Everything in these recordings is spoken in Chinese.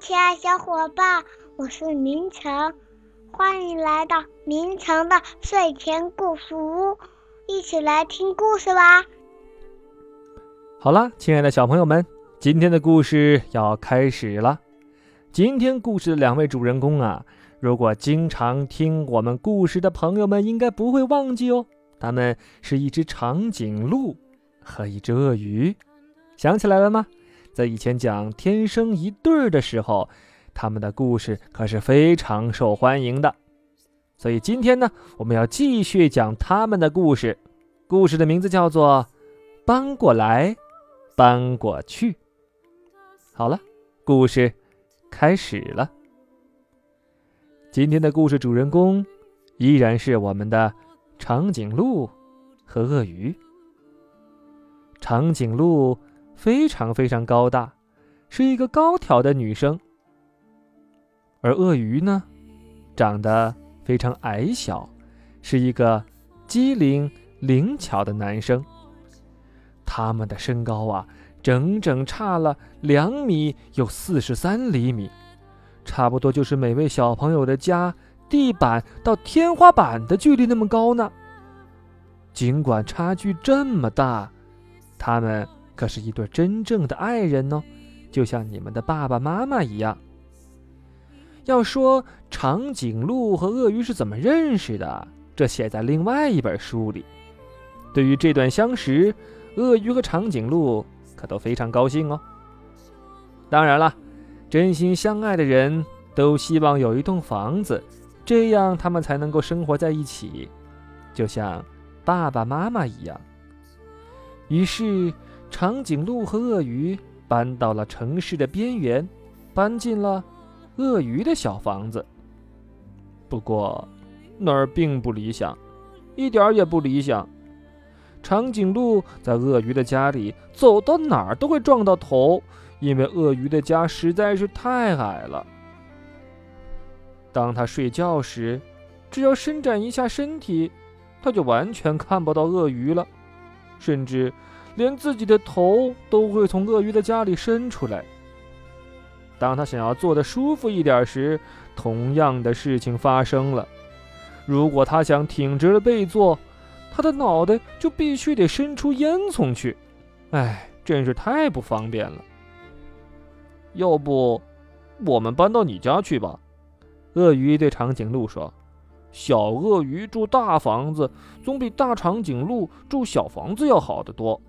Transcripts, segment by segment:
亲爱小伙伴，我是明成，欢迎来到明成的睡前故事屋，一起来听故事吧。好了，亲爱的小朋友们，今天的故事要开始了。今天故事的两位主人公啊，如果经常听我们故事的朋友们，应该不会忘记哦。他们是一只长颈鹿和一只鳄鱼，想起来了吗？在以前讲《天生一对儿》的时候，他们的故事可是非常受欢迎的。所以今天呢，我们要继续讲他们的故事。故事的名字叫做《搬过来，搬过去》。好了，故事开始了。今天的故事主人公依然是我们的长颈鹿和鳄鱼。长颈鹿。非常非常高大，是一个高挑的女生。而鳄鱼呢，长得非常矮小，是一个机灵灵巧的男生。他们的身高啊，整整差了两米有四十三厘米，差不多就是每位小朋友的家地板到天花板的距离那么高呢。尽管差距这么大，他们。可是一对真正的爱人呢，就像你们的爸爸妈妈一样。要说长颈鹿和鳄鱼是怎么认识的，这写在另外一本书里。对于这段相识，鳄鱼和长颈鹿可都非常高兴哦。当然了，真心相爱的人都希望有一栋房子，这样他们才能够生活在一起，就像爸爸妈妈一样。于是。长颈鹿和鳄鱼搬到了城市的边缘，搬进了鳄鱼的小房子。不过，那儿并不理想，一点也不理想。长颈鹿在鳄鱼的家里走到哪儿都会撞到头，因为鳄鱼的家实在是太矮了。当他睡觉时，只要伸展一下身体，他就完全看不到鳄鱼了，甚至。连自己的头都会从鳄鱼的家里伸出来。当他想要坐得舒服一点时，同样的事情发生了。如果他想挺直了背坐，他的脑袋就必须得伸出烟囱去。哎，真是太不方便了。要不，我们搬到你家去吧？鳄鱼对长颈鹿说：“小鳄鱼住大房子，总比大长颈鹿住小房子要好得多。”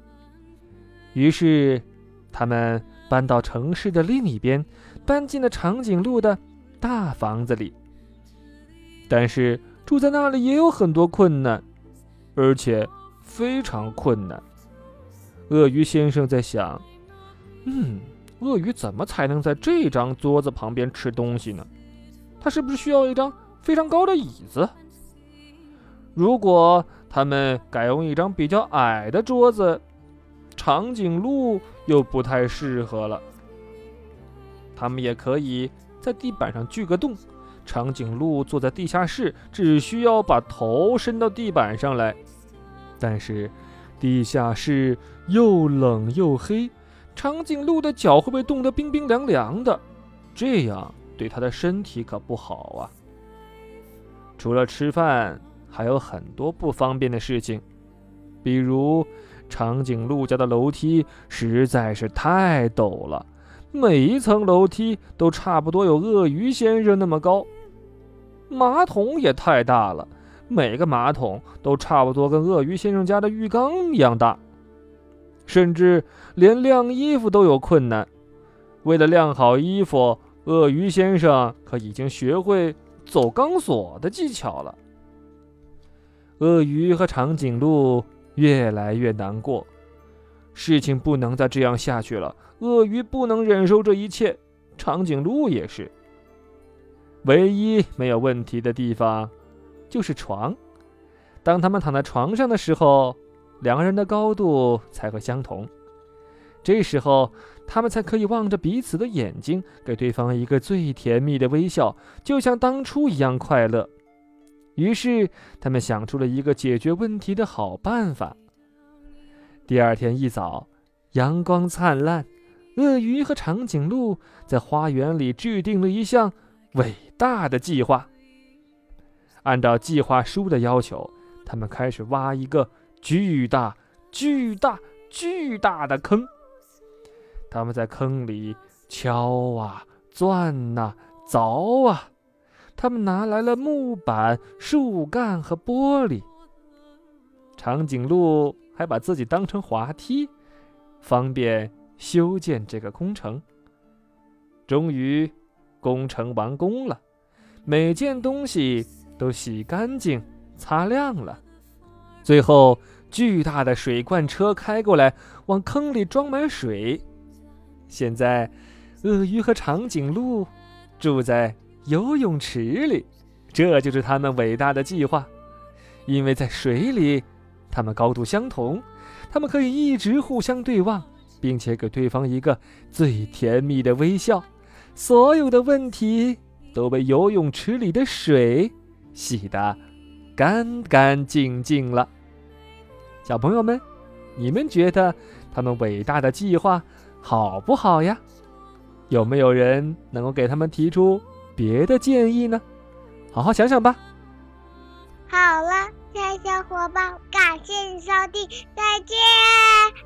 于是，他们搬到城市的另一边，搬进了长颈鹿的大房子里。但是住在那里也有很多困难，而且非常困难。鳄鱼先生在想：“嗯，鳄鱼怎么才能在这张桌子旁边吃东西呢？他是不是需要一张非常高的椅子？如果他们改用一张比较矮的桌子？”长颈鹿又不太适合了。他们也可以在地板上锯个洞，长颈鹿坐在地下室，只需要把头伸到地板上来。但是，地下室又冷又黑，长颈鹿的脚会被冻得冰冰凉凉的，这样对它的身体可不好啊。除了吃饭，还有很多不方便的事情，比如。长颈鹿家的楼梯实在是太陡了，每一层楼梯都差不多有鳄鱼先生那么高。马桶也太大了，每个马桶都差不多跟鳄鱼先生家的浴缸一样大。甚至连晾衣服都有困难，为了晾好衣服，鳄鱼先生可已经学会走钢索的技巧了。鳄鱼和长颈鹿。越来越难过，事情不能再这样下去了。鳄鱼不能忍受这一切，长颈鹿也是。唯一没有问题的地方，就是床。当他们躺在床上的时候，两个人的高度才会相同。这时候，他们才可以望着彼此的眼睛，给对方一个最甜蜜的微笑，就像当初一样快乐。于是，他们想出了一个解决问题的好办法。第二天一早，阳光灿烂，鳄鱼和长颈鹿在花园里制定了一项伟大的计划。按照计划书的要求，他们开始挖一个巨大、巨大、巨大的坑。他们在坑里敲啊、钻呐、凿啊。他们拿来了木板、树干和玻璃。长颈鹿还把自己当成滑梯，方便修建这个工程。终于，工程完工了，每件东西都洗干净、擦亮了。最后，巨大的水罐车开过来，往坑里装满水。现在，鳄鱼和长颈鹿住在游泳池里，这就是他们伟大的计划。因为在水里，他们高度相同，他们可以一直互相对望，并且给对方一个最甜蜜的微笑。所有的问题都被游泳池里的水洗得干干净净了。小朋友们，你们觉得他们伟大的计划好不好呀？有没有人能够给他们提出别的建议呢？好好想想吧。好了，亲爱小伙伴，感谢你收听，再见。